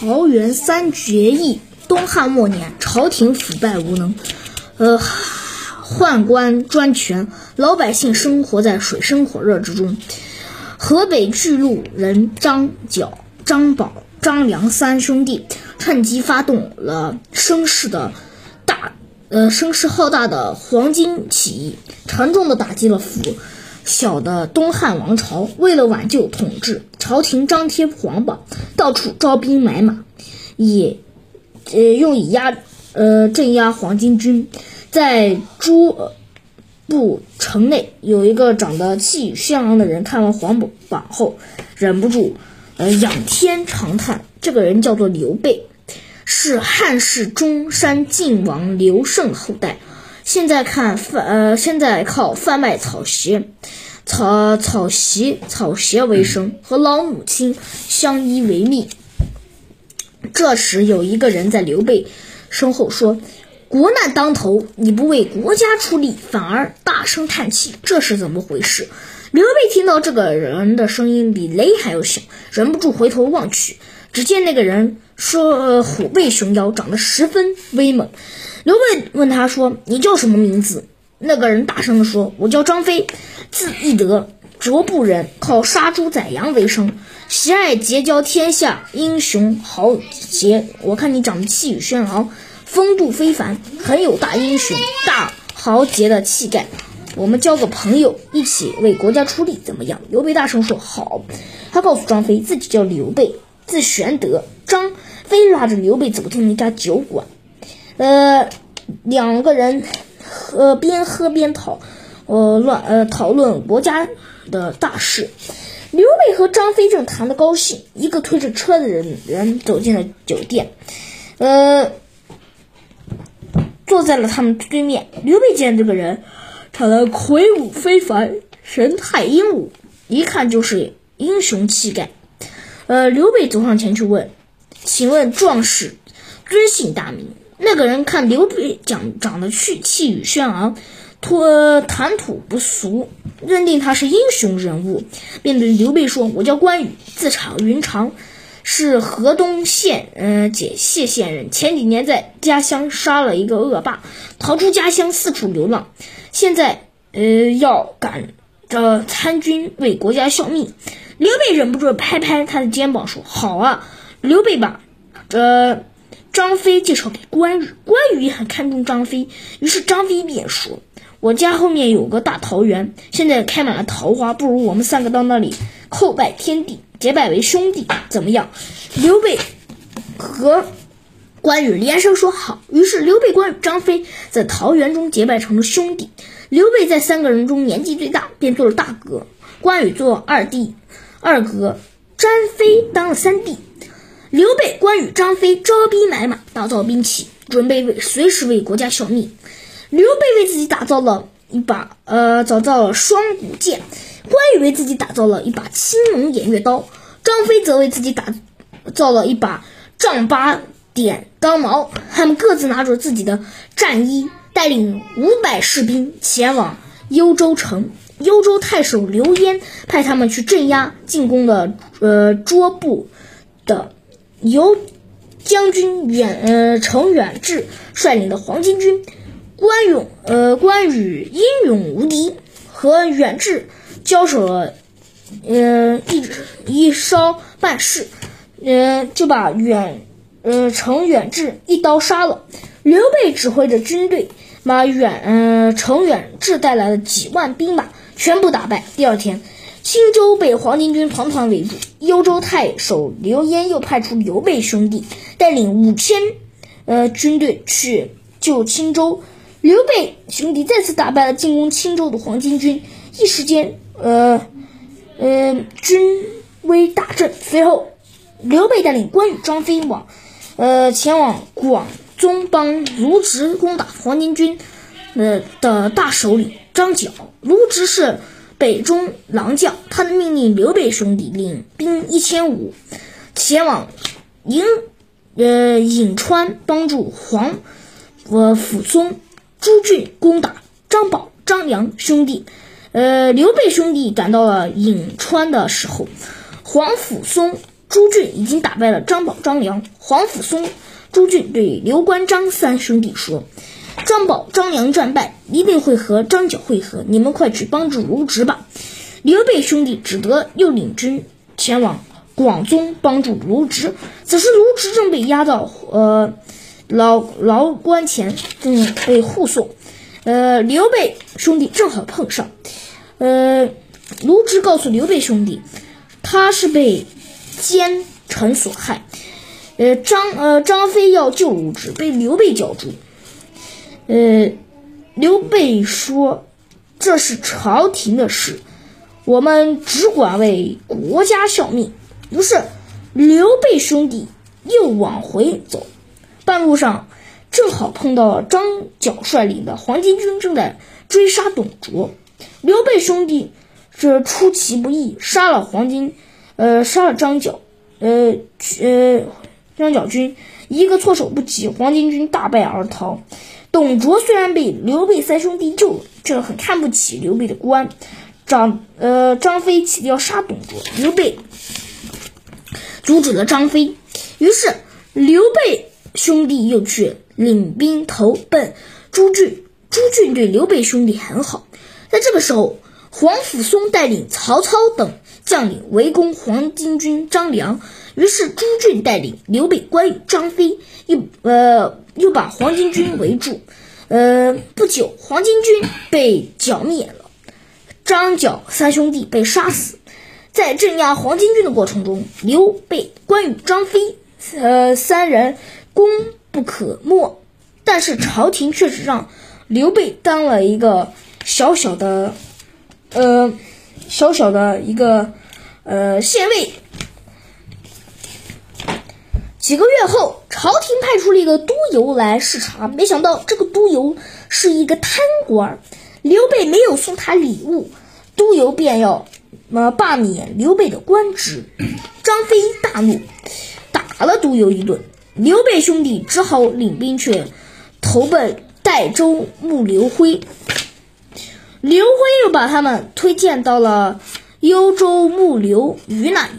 桃园三结义。东汉末年，朝廷腐败无能，呃，宦官专权，老百姓生活在水深火热之中。河北巨鹿人张角、张宝、张良三兄弟趁机发动了声势的大，呃，声势浩大的黄巾起义，沉重的打击了腐小的东汉王朝。为了挽救统治，朝廷张贴皇榜，到处招兵买马，以呃，用以压呃镇压黄巾军，在诸部城内有一个长得气宇轩昂的人，看完皇榜后，忍不住呃仰天长叹。这个人叫做刘备，是汉室中山靖王刘胜后代。现在看贩呃，现在靠贩卖草鞋、草草席、草鞋为生，和老母亲相依为命。这时，有一个人在刘备身后说：“国难当头，你不为国家出力，反而大声叹气，这是怎么回事？”刘备听到这个人的声音比雷还要响，忍不住回头望去，只见那个人说：“虎背熊腰，长得十分威猛。”刘备问他说：“你叫什么名字？”那个人大声地说：“我叫张飞，字翼德，卓部人，靠杀猪宰羊为生。”喜爱结交天下英雄豪杰，我看你长得气宇轩昂，风度非凡，很有大英雄、大豪杰的气概。我们交个朋友，一起为国家出力，怎么样？刘备大声说：“好。”他告诉张飞，自己叫刘备，字玄德。张飞拉着刘备走进一家酒馆，呃，两个人喝边喝边讨，呃乱呃讨论国家的大事。刘备和张飞正谈得高兴，一个推着车的人人走进了酒店，呃，坐在了他们对面。刘备见这个人长得魁梧非凡，神态英武，一看就是英雄气概。呃，刘备走上前去问：“请问壮士尊姓大名？”那个人看刘备讲长得气气宇轩昂。托谈吐不俗，认定他是英雄人物，便对刘备说：“我叫关羽，字长云长，是河东县呃解谢县人。前几年在家乡杀了一个恶霸，逃出家乡四处流浪，现在呃要赶着参军为国家效命。”刘备忍不住拍拍他的肩膀说：“好啊！”刘备把这张飞介绍给关羽，关羽也很看重张飞，于是张飞便说。我家后面有个大桃园，现在开满了桃花，不如我们三个到那里叩拜天地，结拜为兄弟，怎么样？刘备和关羽连声说好。于是刘备、关羽、张飞在桃园中结拜成了兄弟。刘备在三个人中年纪最大，便做了大哥；关羽做二弟、二哥；张飞当了三弟。关羽、张飞招兵买马，打造兵器，准备为随时为国家效命。刘备为自己打造了一把呃，打造了双股剑；关羽为自己打造了一把青龙偃月刀；张飞则为自己打造了一把丈八点钢矛。他们各自拿着自己的战衣，带领五百士兵前往幽州城。幽州太守刘焉派他们去镇压进攻的呃卓部的，由将军远呃程远志率领的黄巾军。关勇，呃，关羽英勇无敌，和远志交手了，呃，一一烧半世，呃，就把远，呃，程远志一刀杀了。刘备指挥着军队，把远，呃，程远志带来的几万兵马全部打败。第二天，青州被黄巾军团团围住，幽州太守刘焉又派出刘备兄弟带领五千，呃，军队去救青州。刘备兄弟再次打败了进攻青州的黄巾军，一时间，呃，呃，军威大振。随后，刘备带领关羽、张飞往，呃，前往广宗帮卢植攻打黄巾军，呃的大首领张角。卢植是北中郎将，他的命令刘备兄弟领兵一千五，前往颍，呃，颍川帮助黄，呃，甫松。朱俊攻打张宝、张良兄弟，呃，刘备兄弟赶到了颍川的时候，黄甫松朱俊已经打败了张宝、张良、黄甫松。朱俊对刘关张三兄弟说：“张宝、张良战败，一定会和张角会合，你们快去帮助卢植吧。”刘备兄弟只得又领军前往广宗帮助卢植。此时卢植正被押到呃牢牢关前，正被护送。呃，刘备兄弟正好碰上。呃，卢植告诉刘备兄弟，他是被奸臣所害。呃，张呃张飞要救卢植，被刘备叫住。呃，刘备说：“这是朝廷的事，我们只管为国家效命。”于是刘备兄弟又往回走，半路上正好碰到张角率领的黄巾军正在追杀董卓。刘备兄弟这出其不意，杀了黄巾，呃，杀了张角，呃，呃。张角军一个措手不及，黄巾军大败而逃。董卓虽然被刘备三兄弟救了，却很看不起刘备的官。张呃张飞起要杀董卓，刘备阻止了张飞。于是刘备兄弟又去领兵投奔朱俊。朱俊对刘备兄弟很好。在这个时候，黄甫松带领曹操等将领围攻黄巾军张良。于是朱俊带领刘备、关羽、张飞又呃又把黄巾军围住。呃，不久黄巾军被剿灭了，张角三兄弟被杀死。在镇压黄巾军的过程中，刘备、关羽、张飞呃三人功不可没，但是朝廷却是让刘备当了一个小小的呃小小的一个呃县尉。几个月后，朝廷派出了一个督邮来视察，没想到这个督邮是一个贪官。刘备没有送他礼物，督邮便要呃罢免刘备的官职。张飞大怒，打了督邮一顿。刘备兄弟只好领兵去投奔代州牧刘辉。刘辉又把他们推荐到了幽州牧刘虞那里。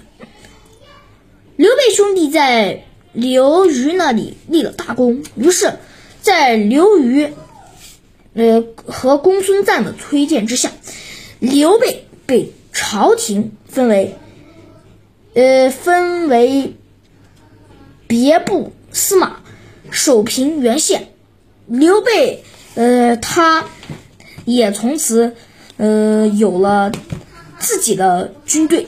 刘备兄弟在。刘虞那里立了大功，于是，在刘虞，呃和公孙瓒的推荐之下，刘备被朝廷分为，呃分为别部司马，守平原县。刘备，呃他，也从此，呃有了自己的军队。